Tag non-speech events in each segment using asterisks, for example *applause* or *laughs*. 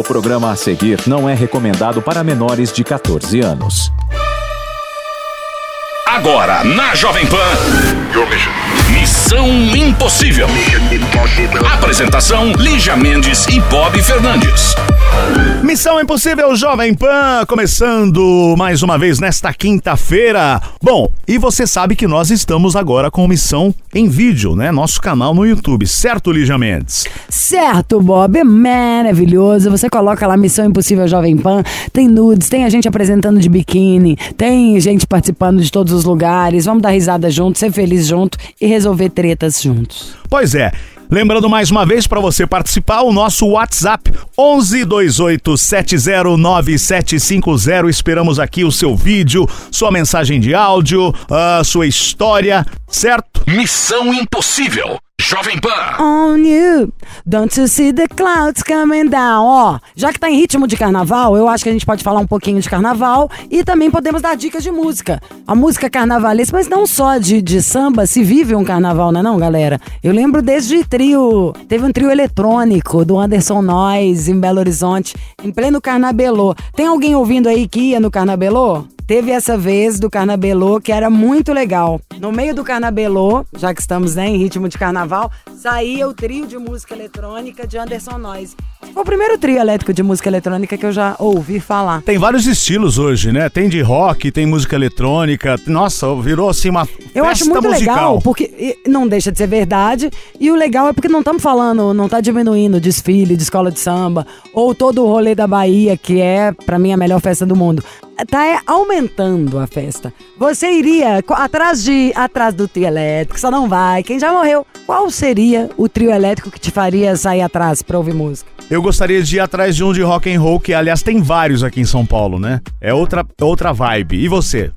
O programa a seguir não é recomendado para menores de 14 anos. Agora, na Jovem Pan. Missão Impossível. Apresentação: Lígia Mendes e Bob Fernandes. Missão Impossível Jovem Pan, começando mais uma vez nesta quinta-feira. Bom, e você sabe que nós estamos agora com missão em vídeo, né? Nosso canal no YouTube, certo, Lígia Mendes? Certo, Bob, é maravilhoso. Você coloca lá Missão Impossível Jovem Pan, tem nudes, tem a gente apresentando de biquíni, tem gente participando de todos os lugares. Vamos dar risada junto, ser feliz junto e resolver tretas juntos. Pois é. Lembrando mais uma vez para você participar, o nosso WhatsApp 11 28 709750. Esperamos aqui o seu vídeo, sua mensagem de áudio, a sua história, certo? Missão Impossível. Jovem Pan. On you, don't you see the clouds coming down? Ó, já que tá em ritmo de carnaval, eu acho que a gente pode falar um pouquinho de carnaval e também podemos dar dicas de música. A música carnavalesca, mas não só de, de samba, se vive um carnaval, não é não, galera? Eu lembro desde trio, teve um trio eletrônico do Anderson Noise em Belo Horizonte, em pleno Carnabelô. Tem alguém ouvindo aí que ia no Carnabelô? Teve essa vez do Carnabelô que era muito legal. No meio do Carnabelô, já que estamos né, em ritmo de carnaval, saía o trio de música eletrônica de Anderson Noise. Foi o primeiro trio elétrico de música eletrônica que eu já ouvi falar. Tem vários estilos hoje, né? Tem de rock, tem música eletrônica. Nossa, virou assim uma Eu acho muito musical. legal, porque não deixa de ser verdade. E o legal é porque não estamos falando, não tá diminuindo o desfile de escola de samba, ou todo o rolê da Bahia, que é, pra mim, a melhor festa do mundo. Tá é, aumentando a festa. Você iria atrás de atrás do trio elétrico, só não vai. Quem já morreu? Qual seria o trio elétrico que te faria sair atrás pra ouvir música? Eu gostaria de ir atrás de um de rock and roll, que aliás tem vários aqui em São Paulo, né? É outra, outra vibe. E você?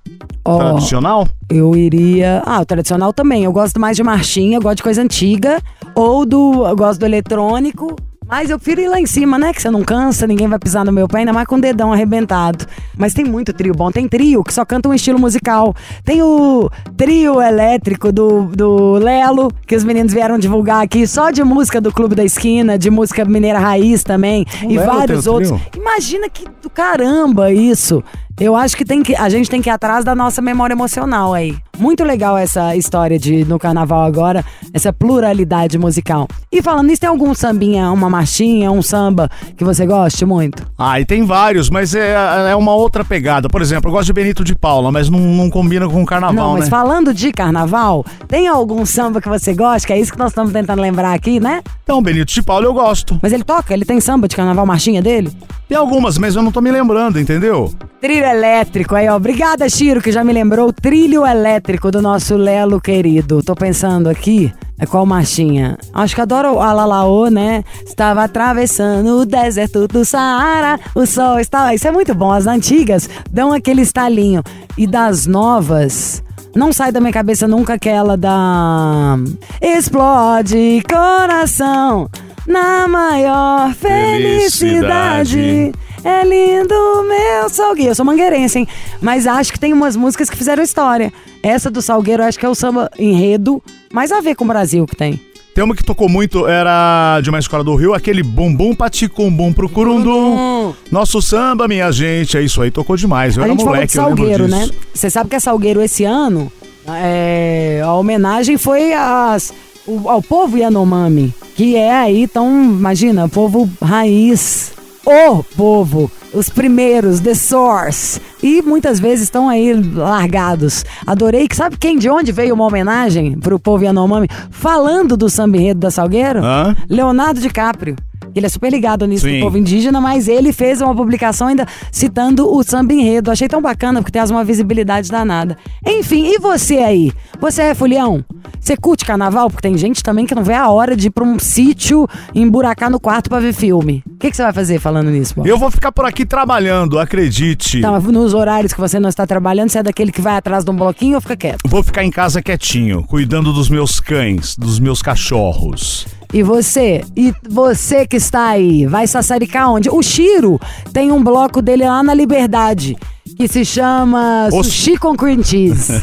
Ó, Tradicional? Eu iria. Ah, o tradicional também. Eu gosto mais de marchinha, eu gosto de coisa antiga. Ou do. Eu gosto do eletrônico. Mas eu prefiro ir lá em cima, né? Que você não cansa, ninguém vai pisar no meu pé, ainda mais com o dedão arrebentado. Mas tem muito trio bom. Tem trio que só canta um estilo musical. Tem o trio elétrico do, do Lelo, que os meninos vieram divulgar aqui, só de música do Clube da Esquina, de música mineira raiz também. e Lelo vários outros. Imagina que do caramba isso. Eu acho que, tem que a gente tem que ir atrás da nossa memória emocional aí. Muito legal essa história de no carnaval agora, essa pluralidade musical. E falando nisso, tem algum sambinha, uma marchinha, um samba que você goste muito? Ah, e tem vários, mas é, é uma outra pegada. Por exemplo, eu gosto de Benito de Paula, mas não, não combina com o carnaval, Não, mas né? falando de carnaval, tem algum samba que você gosta? Que é isso que nós estamos tentando lembrar aqui, né? Então, Benito de Paula eu gosto. Mas ele toca? Ele tem samba de carnaval, marchinha dele? Tem algumas, mas eu não tô me lembrando, entendeu? Trilho elétrico aí, ó. Obrigada, Chiro, que já me lembrou o trilho elétrico do nosso Lelo querido. Tô pensando aqui. É qual marchinha? Acho que adoro a Lalaô, né? Estava atravessando o deserto do Saara, o sol estava. Isso é muito bom. As antigas dão aquele estalinho. E das novas. Não sai da minha cabeça nunca aquela da. Explode coração na maior Felicidade. felicidade. É lindo meu salgueiro. Eu sou mangueirense, hein? Mas acho que tem umas músicas que fizeram história. Essa do Salgueiro, acho que é o samba enredo, mais a ver com o Brasil que tem. Tem uma que tocou muito, era de uma escola do Rio, aquele bumbum paticumbum pro curundum. Nosso samba, minha gente, é isso aí, tocou demais. Eu a era gente moleque, falou de Salgueiro, né? Você sabe que é Salgueiro esse ano, é, a homenagem foi às, o- ao povo Yanomami, que é aí, então, imagina, povo raiz, o povo, os primeiros, the source. E muitas vezes estão aí largados. Adorei que, sabe quem, de onde veio uma homenagem pro povo Yanomami? Falando do samba enredo da Salgueiro? Hã? Leonardo DiCaprio. Ele é super ligado nisso Sim. do povo indígena, mas ele fez uma publicação ainda citando o samba enredo. Achei tão bacana, porque tem uma visibilidade danada. Enfim, e você aí? Você é fulião? Você curte carnaval? Porque tem gente também que não vê a hora de ir pra um sítio emburacar no quarto pra ver filme. O que, que você vai fazer falando nisso, Bob? Eu vou ficar por aqui trabalhando, acredite. Mas nos horários que você não está trabalhando, você é daquele que vai atrás de um bloquinho ou fica quieto? Vou ficar em casa quietinho, cuidando dos meus cães, dos meus cachorros. E você? E você que está aí, vai sassaricar onde? O Chiro tem um bloco dele lá na Liberdade. Que se chama Os- Sushi com Cream Cheese.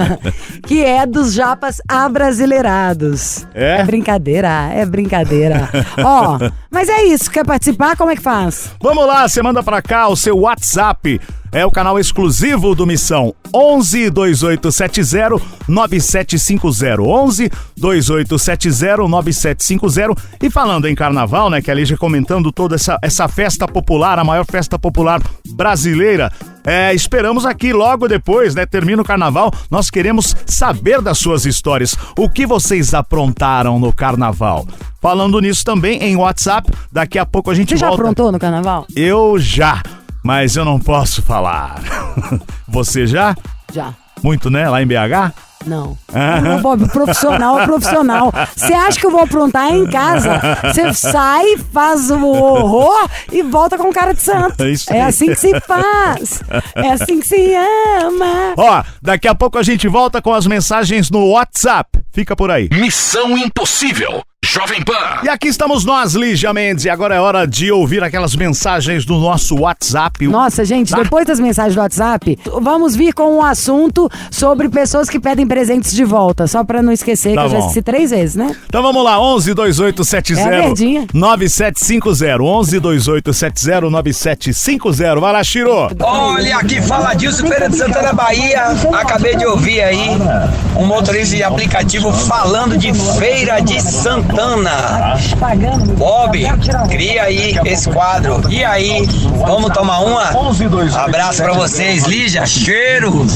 *laughs* que é dos japas abrasileirados. É? brincadeira, é brincadeira. *laughs* Ó, mas é isso. Quer participar? Como é que faz? Vamos lá, você manda pra cá o seu WhatsApp. É o canal exclusivo do Missão 11 2870 9750 11 2870 9750 e falando em carnaval, né, que a Lígia comentando toda essa, essa festa popular, a maior festa popular brasileira. É, esperamos aqui logo depois, né? Termina o carnaval. Nós queremos saber das suas histórias. O que vocês aprontaram no carnaval? Falando nisso também em WhatsApp, daqui a pouco a gente Você já volta. aprontou no carnaval? Eu já, mas eu não posso falar. *laughs* Você já? Já. Muito, né? Lá em BH? Não. Não, Bob, profissional é profissional. Você acha que eu vou aprontar em casa? Você sai, faz o horror e volta com cara de santo. É isso É assim que se faz. É assim que se ama. Ó, daqui a pouco a gente volta com as mensagens no WhatsApp. Fica por aí. Missão Impossível. Jovem Pan. E aqui estamos nós, Lígia Mendes, e agora é hora de ouvir aquelas mensagens do nosso WhatsApp. Nossa, gente, Tá. depois das mensagens do WhatsApp, vamos vir com um assunto sobre pessoas que pedem presentes de volta. Só pra não esquecer, Tá que eu já bom. esqueci três vezes, né? Então vamos lá, 11 2870 É a verdinha. 9750. 11 2870 9750. Vai lá, Chiro. Olha, aqui fala Dilson Feira de Santana, Bahia. Acabei de ouvir aí um motorista de aplicativo falando de Feira de Santana. Bob, cria aí esse quadro. E aí, vamos tomar uma? Abraço pra vocês, Lígia. Cheiro.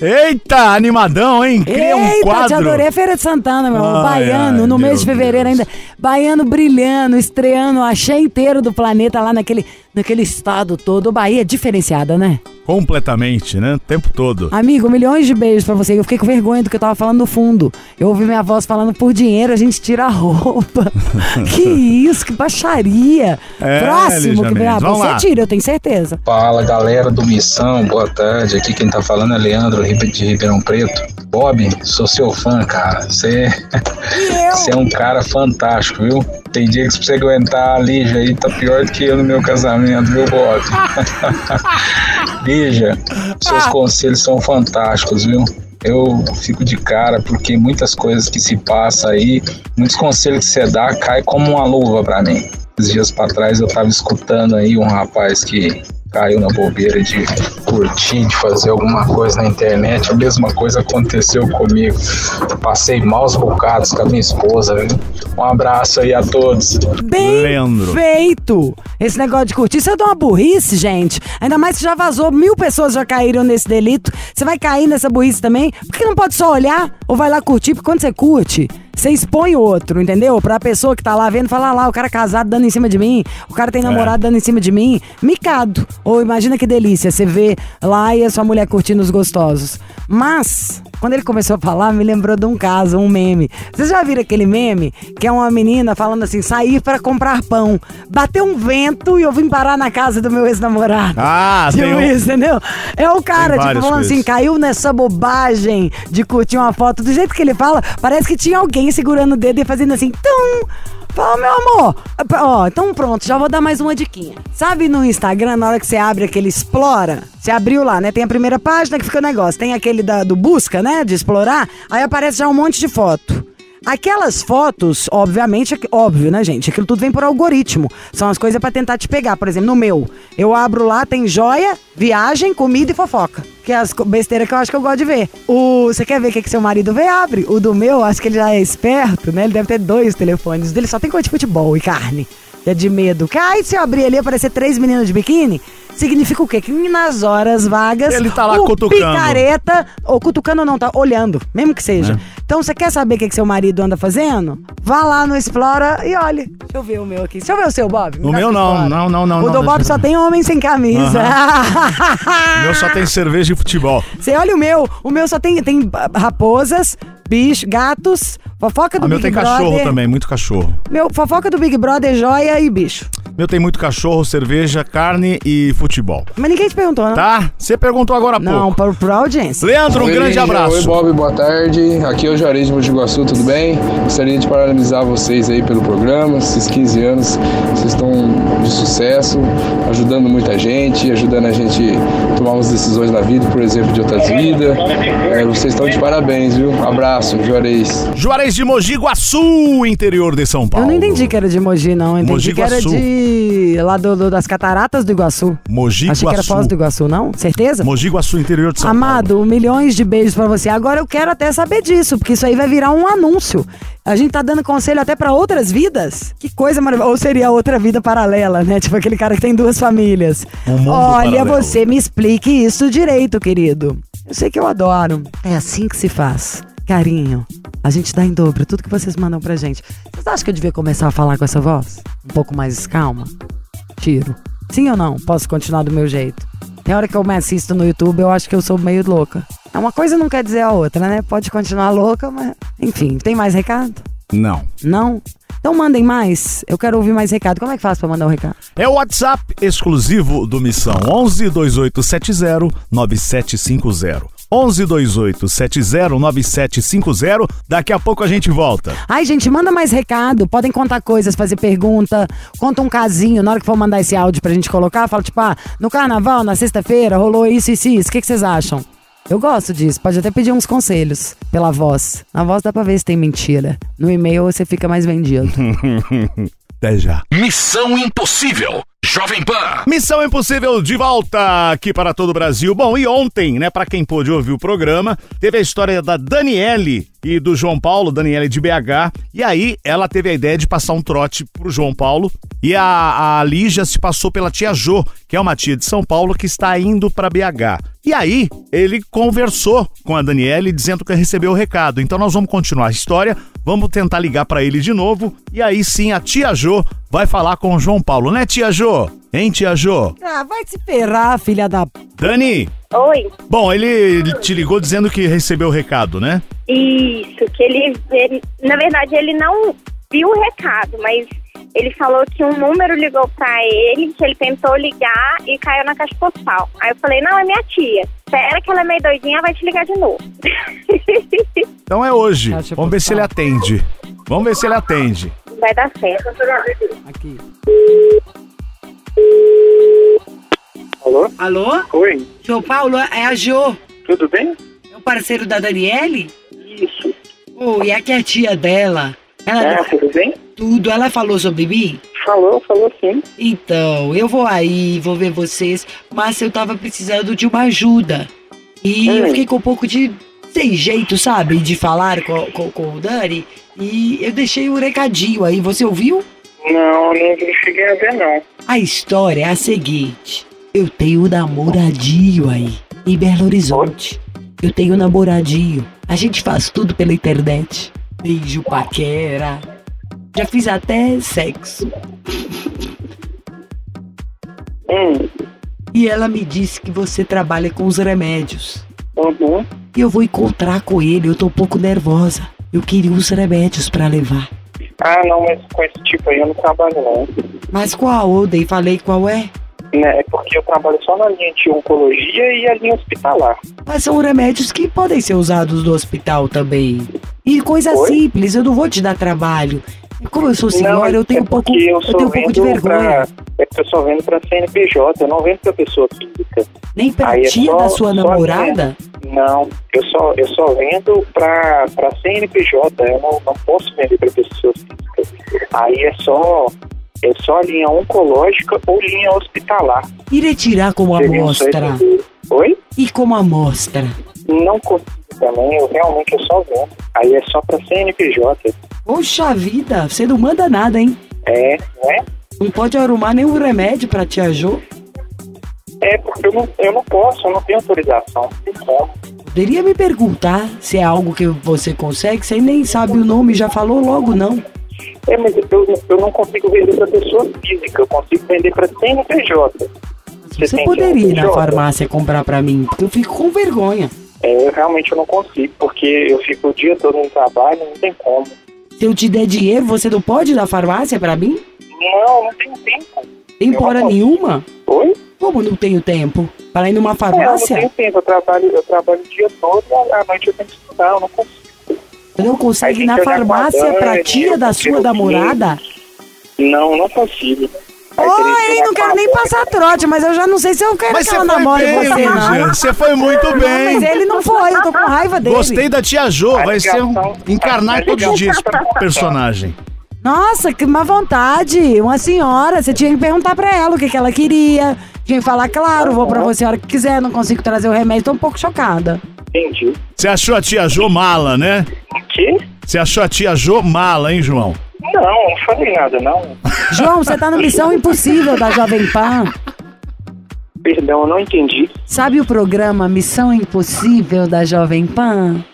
Eita, animadão, hein? Cria um Eita, quadro. te adorei a Feira de Santana, meu amor. Ai, Baiano, ai, no mês de fevereiro Deus. ainda. Baiano brilhando, estreando, achei inteiro do planeta lá naquele, naquele estado todo. Bahia é diferenciada, né? Completamente, né? O tempo todo. Amigo, milhões de beijos pra você. Eu fiquei com vergonha do que eu tava falando no fundo. Eu ouvi minha voz falando por dinheiro, a gente tira a roupa. *laughs* que isso, que baixaria. É, Próximo que vem. Ah, você lá. tira, eu tenho certeza. Fala galera do Missão, boa tarde. Aqui quem tá falando é Leandro de Ribeirão Preto. Bob, sou seu fã, cara. Você você é um cara fantástico, viu? Tem dia que você aguentar a Lígia aí, tá pior do que eu no meu casamento, viu, Bob? *laughs* Lígia, seus conselhos são fantásticos, viu? Eu fico de cara porque muitas coisas que se passa aí, muitos conselhos que você dá, cai como uma luva pra mim. Esses dias pra trás eu tava escutando aí um rapaz que caiu na bobeira de curtir, de fazer alguma coisa na internet. A mesma coisa aconteceu comigo. Passei maus bocados com a minha esposa, viu? Um abraço aí a todos. Bem Leandro. feito! Esse negócio de curtir, isso é de uma burrice, gente. Ainda mais que já vazou, mil pessoas já caíram nesse delito. Você vai cair nessa burrice também? Por que não pode só olhar ou vai lá curtir? Porque quando você curte, você expõe o outro, entendeu? Pra pessoa que tá lá vendo, falar lá, o cara casado dando em cima de mim, o cara tem namorado dando em cima de mim, micado. Ou imagina que delícia, você vê lá e a sua mulher curtindo os gostosos. Mas, quando ele começou a falar, me lembrou de um caso, um meme. Vocês já viram aquele meme? Que é uma menina falando assim, sair pra comprar pão. Bateu um vento e eu vim parar na casa do meu ex-namorado. Ah, Tipo tem um- isso, entendeu? É o cara, tipo, falando assim, caiu nessa bobagem de curtir uma foto. Do jeito que ele fala, parece que tinha alguém segurando o dedo e fazendo assim, tum! Fala, meu amor. Ó, então pronto, já vou dar mais uma diquinha. Sabe no Instagram, na hora que você abre aquele explora, você abriu lá, né? Tem a primeira página que fica o negócio. Tem aquele da- do busca, né? De explorar. Aí aparece já um monte de foto. Aquelas fotos, obviamente, é óbvio, né, gente? Aquilo tudo vem por algoritmo. São as coisas pra tentar te pegar. Por exemplo, no meu, eu abro lá, tem joia, viagem, comida e fofoca. Que é as besteiras que eu acho que eu gosto de ver. O, você quer ver o que, que seu marido vê? Abre. O do meu, acho que ele já é esperto, né? Ele deve ter dois telefones. O dele só tem coisa de futebol e carne. É de medo. Que aí, se eu abrir ali aparecer três meninas de biquíni, significa o quê? Que nas horas vagas. Ele tá lá o cutucando. picareta, ou cutucando ou não, tá olhando, mesmo que seja. Então, você quer saber o que, que seu marido anda fazendo? Vá lá no Explora e olhe. Deixa eu ver o meu aqui. Deixa eu ver o seu, Bob. Me O meu não, não, não, não, O não, do Bob só tem homem sem camisa. *laughs* O meu só tem cerveja e futebol. Você olha o meu. O meu só tem, tem raposas, bicho, gatos, fofoca do O meu Big tem Brother. cachorro também, muito cachorro. Meu, fofoca do Big Brother, joia e bicho. Meu tem muito cachorro, cerveja, carne e futebol. Mas ninguém te perguntou, né? Tá? Você perguntou agora há Não, pouco. pra, pra audiência. Leandro, um Oi, grande Oi, abraço. Bob, boa tarde. Aqui é o Juarez de Mogi Guaçu, tudo bem? Gostaria de parabenizar vocês aí pelo programa. Esses 15 anos, vocês estão de sucesso, ajudando muita gente, ajudando a gente a tomar umas decisões na vida, por exemplo, de outras vidas. É, vocês estão de parabéns, viu? Abraço, Juarez. Juarez de Mogi Guaçu, interior de São Eu Paulo. não entendi que era de Mogi, não. Eu entendi Mogi que era Guaçu. De. lá do, do- das cataratas do Iguaçu. Mogi Achei que era Guaçu. Foz do Iguaçu, não? Certeza? Mogi Guaçu, interior de São Amado, milhões de beijos pra você. Agora eu quero até saber disso, porque isso aí vai virar um anúncio. A gente tá dando conselho até pra outras vidas. Que coisa maravilhosa. Ou seria outra vida paralela, né? Tipo aquele cara que tem duas famílias. Um mundo Olha, paralelo. você me explique isso direito, querido. Eu sei que eu adoro. É assim que se faz. Carinho. A gente dá em dobro tudo que vocês mandam pra gente. Vocês acham que eu devia começar a falar com essa voz? Um pouco mais calma? Tiro. Sim ou não? Posso continuar do meu jeito? Tem hora que eu me assisto no YouTube, eu acho que eu sou meio louca. É Uma coisa não quer dizer a outra, né? Pode continuar louca, mas. Enfim, tem mais recado? Não. Não? Então mandem mais. Eu quero ouvir mais recado. Como é que faz pra mandar o recado? É o WhatsApp exclusivo do Missão 11 2870 9750. 11 2870 9750. Daqui a pouco a gente volta. Ai, gente, manda mais recado. Podem contar coisas, fazer pergunta. Conta um casinho. Na hora que for mandar esse áudio pra gente colocar, fala tipo, ah, no carnaval, na sexta-feira, rolou isso, isso, isso. O que, que vocês acham? Eu gosto disso. Pode até pedir uns conselhos pela voz. Na voz dá pra ver se tem mentira. No e-mail você fica mais vendido. *laughs* Até já. Missão Impossível. Jovem Pan. Missão Impossível de volta aqui para todo o Brasil. Bom, e ontem, né, para quem pôde ouvir o programa, teve a história da Daniele e do João Paulo, Daniele de BH. E aí ela teve a ideia de passar um trote pro João Paulo. E a, a Lígia se passou pela tia Jo, que é uma tia de São Paulo que está indo para BH. E aí ele conversou com a Daniele dizendo que recebeu o recado. Então nós vamos continuar a história, vamos tentar ligar para ele de novo. E aí sim a tia Jo vai falar com o João Paulo, né, tia Jo? Hein, tia Jo? ah, vai se ferrar, filha da. Dani, Oi, bom, ele te ligou dizendo que recebeu o recado, né? isso, que ele, ele- na verdade, ele não viu o recado, mas ele falou que um número ligou pra ele, que ele tentou ligar e caiu na caixa postal. Aí eu falei, não, é minha tia. Espera que ela é meio doidinha, vai te ligar de novo. *laughs* Então é hoje. Caixa Vamos ver se ele atende. Vamos ver se ele atende. vai dar certo. Aqui. Alô? Alô? Oi, João Paulo, é a Jo. tudo bem? É o parceiro da Daniele? Isso. Oi, é que é a tia dela. Ela Ah, tudo bem? tudo, ela falou sobre mim? Falou, falou sim. Então, eu vou aí, vou ver vocês, mas eu tava precisando de uma ajuda. E eu Hum. fiquei com um pouco de sem jeito, sabe, de falar com, com, com o Dani. E eu deixei um recadinho aí, você ouviu? Não, não cheguei a ver não. A história é a seguinte: eu tenho um namoradinho aí, em Belo Horizonte. Eu tenho um namoradinho. A gente faz tudo pela internet. Beijo, paquera. Já fiz até sexo. Hum, E ela me disse que você trabalha com os remédios. uhum. E eu vou encontrar com ele, eu tô um pouco nervosa. Eu queria os remédios pra levar. Ah, não, mas com esse tipo aí eu não trabalho não. Mas qual? Eu dei, falei qual é. Né, É porque eu trabalho só na linha de oncologia e a linha hospitalar. Mas são remédios que podem ser usados no hospital também. E coisa Oi? simples, eu não vou te dar trabalho. Como eu sou senhora, não, eu tenho é um pouco, eu eu tenho um pouco de vergonha. Pra, é eu só vendo pra CNPJ, eu não vendo pra pessoa física. Nem pra Aí é tia só- da sua namorada? Não, eu só, eu só vendo pra, pra CNPJ, eu não, não posso vender pra pessoa física. Aí é só, é só linha oncológica ou linha hospitalar. E retirar como amostra? Oi? E como amostra? Não consigo também, eu realmente eu só vendo. Aí é só pra CNPJ. Poxa vida, você não manda nada, hein? É, né? Não pode arrumar nenhum remédio pra tia Jo? É porque eu não, eu não posso, eu não tenho autorização. Como. Poderia me perguntar se é algo que você consegue? Você nem sabe o nome, já falou logo não. É, mas eu, eu não consigo vender pra pessoa física, eu consigo vender pra CNPJ. Você tem poderia ir na farmácia comprar pra mim, porque eu fico com vergonha. É, eu realmente não consigo, porque eu fico o dia todo no trabalho, não tem como. Se eu te der dinheiro, você não pode ir na farmácia pra mim? Não, não tenho tempo. Tem hora nenhuma? Oi? Como não tenho tempo? Para ir numa É, eu não farmácia? tenho tempo, eu trabalho, eu trabalho o dia todo e à noite eu tenho que estudar, eu não consigo. Eu não consigo Aí ir na farmácia com a pra Dani, tia da sua namorada? Não, não consigo. Que Oi, não quero nem passar trote, mas eu já não sei se eu quero Mas que você ela namore bem, você, não. Você foi muito bem. mas ele não foi, eu tô com raiva dele. Gostei da tia Jo, vai ser um, encarnar todos os dias personagem. Nossa, que má vontade. Uma senhora, você tinha que perguntar pra ela o que, que ela queria. Tinha que falar, claro, vou pra você a hora que quiser, não consigo trazer o remédio, tô um pouco chocada. Entendi. Você achou a tia Jo mala, né? O quê? Você achou a tia Jo mala, hein, João? Não, não falei nada, não. João, você tá no Missão Impossível da Jovem Pan. Perdão, eu não entendi. Sabe o programa Missão Impossível da Jovem Pan?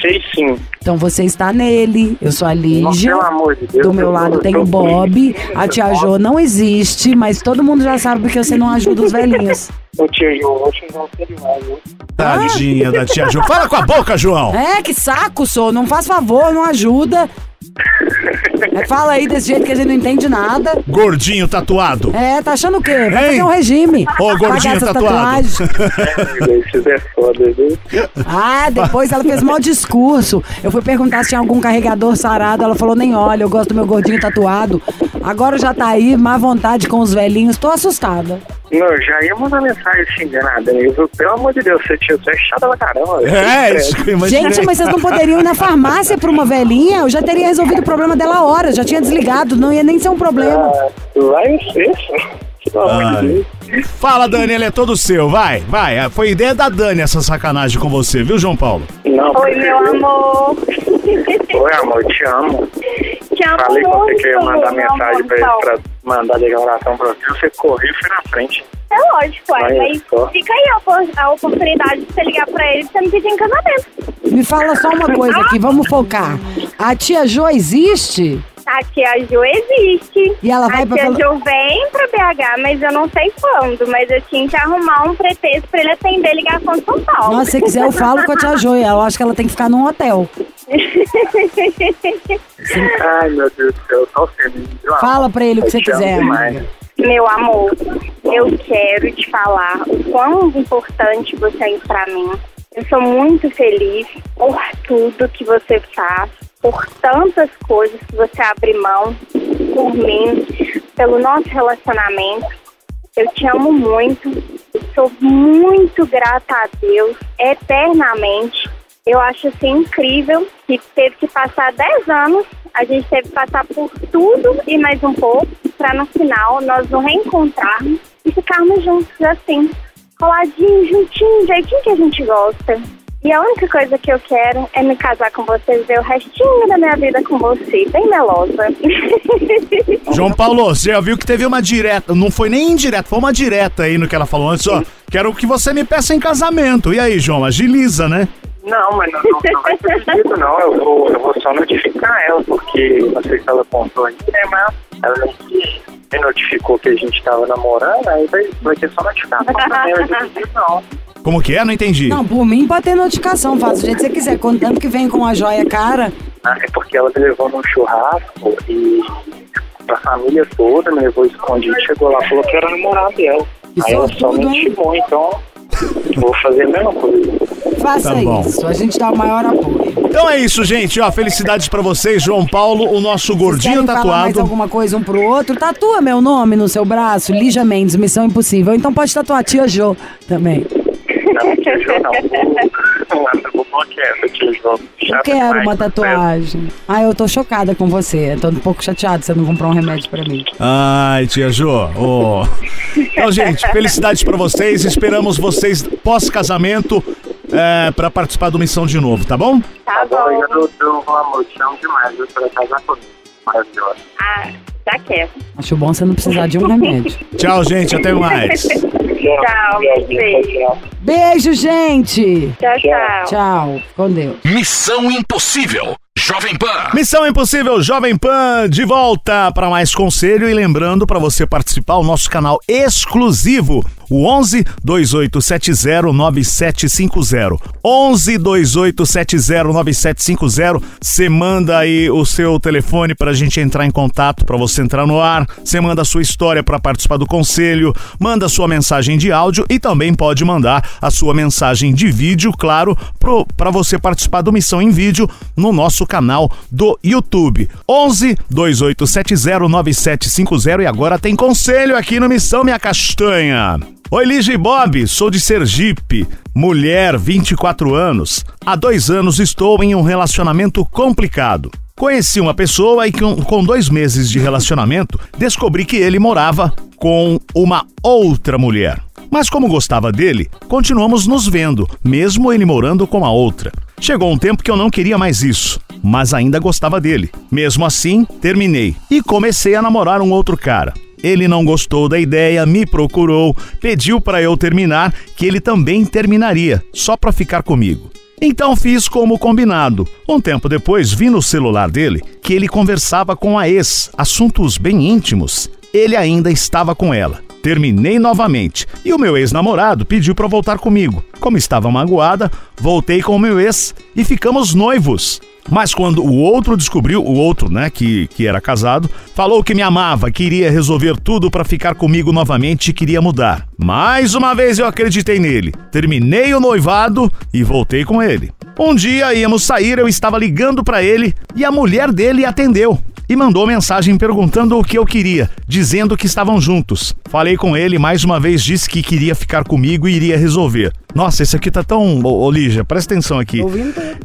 Sei sim. Então você está nele, eu sou a Lígia. Pelo amor de Deus. Do meu eu- lado tem o Bob, a tia Jo não existe, mas todo mundo já sabe porque você não ajuda os velhinhos. Ô tia Jo, vou te dar um? Tadinha da tia Jo. Fala com a boca, João. É, que saco, sou. Não faz favor, não ajuda. É, fala aí desse jeito que a gente não entende nada. Gordinho tatuado. É, tá achando o quê? Vai Hein? fazer um regime. Ô, gordinho tatuado. tatuagens. Isso é foda, viu? Ah, depois ela fez mau discurso. Eu fui perguntar se tinha algum carregador sarado. Ela falou: nem olha, eu gosto do meu gordinho tatuado. Agora já tá aí, má vontade com os velhinhos. Tô assustada. Não, eu já ia mandar mensagem xingando a Dani. Eu, Pelo amor de Deus, você tio, você é chata pra caramba. velho. É, isso. Gente, mas vocês não poderiam ir na farmácia pra uma velhinha? Eu já teria resolvido o problema dela a hora. Já tinha desligado. Não ia nem ser um problema. Ah, vai ser, pelo amor de Deus. Ai. Fala, Dani, ele é todo seu. Vai, vai. Foi ideia da Dani essa sacanagem com você, viu, João Paulo? Não, Oi, meu amor. Oi, amor, eu te amo. Te amo Falei com você que eu ia mandar mensagem pra ele amor. pra mandar declaração pra você. Você correu e foi na frente. É lógico, Olha mas só. fica aí a, opor- a oportunidade de você ligar pra ele e você me pedir em casamento. Me fala só uma coisa aqui, vamos focar. A tia Jo existe? A tia Ju existe. E ela vai a pra tia Ju vem pra BH, mas eu não sei quando. Mas eu tinha que arrumar um pretexto pra ele atender a ligação de São Paulo. Nossa, se você quiser, eu falo com a tia Jo. Eu acho que ela tem que ficar num hotel. *laughs* Ai, meu Deus do céu, tô? Fala pra ele o que você quiser, demais. Meu amor, eu quero te falar o quão importante você é pra mim. Eu sou muito feliz por tudo que você faz, por tantas coisas que você abre mão por mim, pelo nosso relacionamento. Eu te amo muito, eu sou muito grata a Deus, eternamente. Eu acho assim incrível que teve que passar 10 anos, a gente teve que passar por tudo e mais um pouco, para no final nós nos reencontrarmos e ficarmos juntos assim, coladinhos, juntinhos, do jeitinho que a gente gosta. E a única coisa que eu quero é me casar com você e ver o restinho da minha vida com você, bem melosa. *laughs* João Paulo, você já viu que teve uma direta, não foi nem indireta, foi uma direta aí no que ela falou antes, ó. Quero que você me peça em casamento. E aí, João, agiliza, né? Não, mas não, não, não vai ser pedido, não. Eu vou, eu vou só notificar ela, porque não sei se ela contou ainda, né, mas ela não me notificou que a gente tava namorando, aí vai, vai ter só notificação também, eu não não. Como que é? Não entendi. Não, por mim pode ter notificação, faz do jeito que você quiser. Contando que vem com a joia cara. Ah, É porque ela me levou num churrasco e a família toda me levou escondido, chegou lá, falou que era namorado dela. Aí ela só me intimou, então vou fazer a mesma coisa. Faça Tá bom. isso, a gente dá o maior apoio. Então é isso, gente. Ó, felicidades pra vocês, João Paulo, o nosso gordinho Querem falar mais tatuado. alguma coisa um pro outro? Tatua meu nome no seu braço, Lígia Mendes, Missão Impossível. Então pode tatuar a tia Jo também. Não, tia Jo, não. Eu Chata quero demais, uma né? tatuagem. Ah, eu tô chocada com você. Tô um pouco chateada você não comprou um remédio pra mim. Ai, tia Jo. ô. *laughs* Então, gente, felicidades pra vocês. Esperamos vocês pós-casamento é, pra participar do Missão de novo, tá bom? Tá Bom, eu dou um amor, te amo demais, eu quero casar comigo. Maravilhosa. Ah, já quero. Acho bom você não precisar de um remédio. *laughs* Tchau, gente. Até mais. Tchau, beijo. Beijo, gente! Tchau, tchau. Tchau. Com Deus. Missão Impossível. Jovem Pan. Missão Impossível Jovem Pan de volta para mais conselho e lembrando para você participar o nosso canal exclusivo O 11 2870 9750. 11 2870 9750. Você manda aí o seu telefone para a gente entrar em contato, para você entrar no ar. Você manda a sua história para participar do conselho, manda a sua mensagem de áudio e também pode mandar a sua mensagem de vídeo, claro, para você participar do Missão em Vídeo no nosso canal do YouTube. 11 2870 9750 e agora tem conselho aqui no Missão Minha Castanha. Oi, Lige Bob, sou de Sergipe, mulher, 24 anos. Há dois anos estou em um relacionamento complicado. Conheci uma pessoa e com dois meses de relacionamento descobri que ele morava com uma outra mulher. Mas como gostava dele, continuamos nos vendo, mesmo ele morando com a outra. Chegou um tempo que eu não queria mais isso, mas ainda gostava dele. Mesmo assim, terminei e comecei a namorar um outro cara. Ele não gostou da ideia, me procurou, pediu para eu terminar, que ele também terminaria, só para ficar comigo. Então fiz como combinado. Um tempo depois vi no celular dele que ele conversava com a ex, assuntos bem íntimos. Ele ainda estava com ela. Terminei novamente e o meu ex-namorado pediu para voltar comigo. Como estava magoada, voltei com o meu ex e ficamos noivos. Mas quando o outro descobriu, o outro, né, que, que era casado, falou que me amava, queria resolver tudo para ficar comigo novamente e queria mudar. Mais uma vez eu acreditei nele. Terminei o noivado e voltei com ele. Um dia íamos sair, eu estava ligando para ele e a mulher dele atendeu e mandou mensagem perguntando o que eu queria, dizendo que estavam juntos. Falei com ele, mais uma vez disse que queria ficar comigo e iria resolver. Nossa, esse aqui tá tão. Ô, ô Lígia, presta atenção aqui.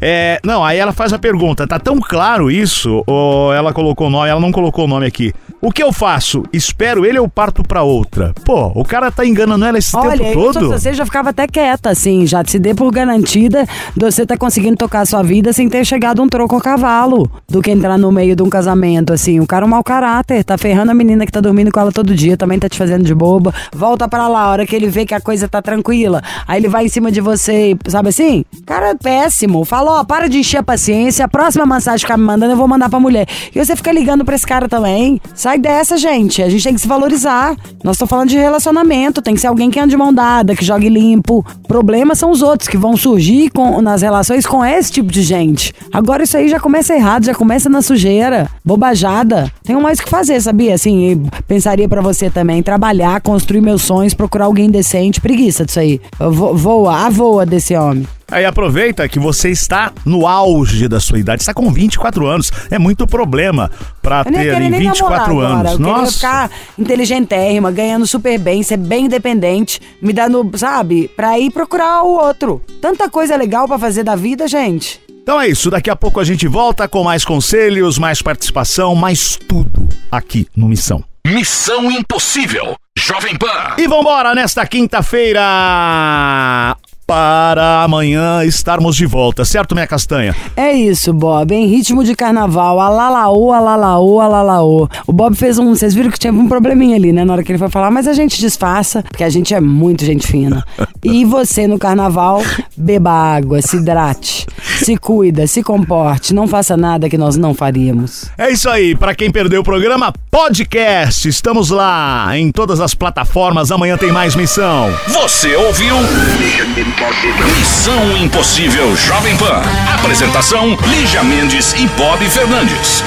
É, não, aí ela faz a pergunta: tá tão claro isso? Ou ela colocou o nome? Ela não colocou o nome aqui. O que eu faço? Espero ele ou parto pra outra? Pô, o cara tá enganando ela esse Olha, tempo todo? você já ficava até quieta, assim, já se dê por garantida de você tá conseguindo tocar a sua vida sem ter chegado um troco a cavalo, do que entrar no meio de um casamento, assim. O cara é um mau caráter, tá ferrando a menina que tá dormindo com ela todo dia, também tá te fazendo de boba. Volta pra lá, a hora que ele vê que a coisa tá tranquila, aí ele vai em cima de você, sabe assim? Cara, é péssimo. Fala, ó, para de encher a paciência, a próxima mensagem que ficar me mandando eu vou mandar pra mulher. E você fica ligando pra esse cara também. Sai dessa, gente. A gente tem que se valorizar. Nós estamos falando de relacionamento, tem que ser alguém que anda de mão dada, que jogue limpo. Problemas são os outros que vão surgir com, nas relações com esse tipo de gente. Agora isso aí já começa errado, já começa na sujeira, bobajada. Tenho mais o que fazer, sabia? Assim, pensaria pra você também, trabalhar, construir meus sonhos, procurar alguém decente, preguiça disso aí. Voa, a voa desse homem. Aí aproveita que você está no auge da sua idade, está com 24 anos. É muito problema nem ter ali nem 24 namorar anos. agora. Eu Nossa. ficar inteligentérrima, ganhando super bem, ser bem independente, me dando, sabe, pra ir procurar o outro. Tanta coisa legal pra fazer da vida, gente. Então é isso, daqui a pouco a gente volta com mais conselhos, mais participação, mais tudo aqui no Missão. Missão Impossível. Jovem Pan. E vambora nesta quinta-feira para amanhã estarmos de volta, certo, minha castanha? É isso, Bob. Em ritmo de carnaval, alalaô, alalaô, alalaô. O Bob fez um. Vocês viram que tinha um probleminha ali, né? Na hora que ele foi falar, mas a gente disfarça, porque a gente é muito gente fina. E você no carnaval, beba água, se hidrate, se cuida, se comporte, não faça nada que nós não faríamos. É isso aí, para quem perdeu o programa, podcast. Estamos lá em todas as plataformas. Amanhã tem mais missão. Você ouviu? Missão Impossível Jovem Pan. Apresentação: Lígia Mendes e Bob Fernandes.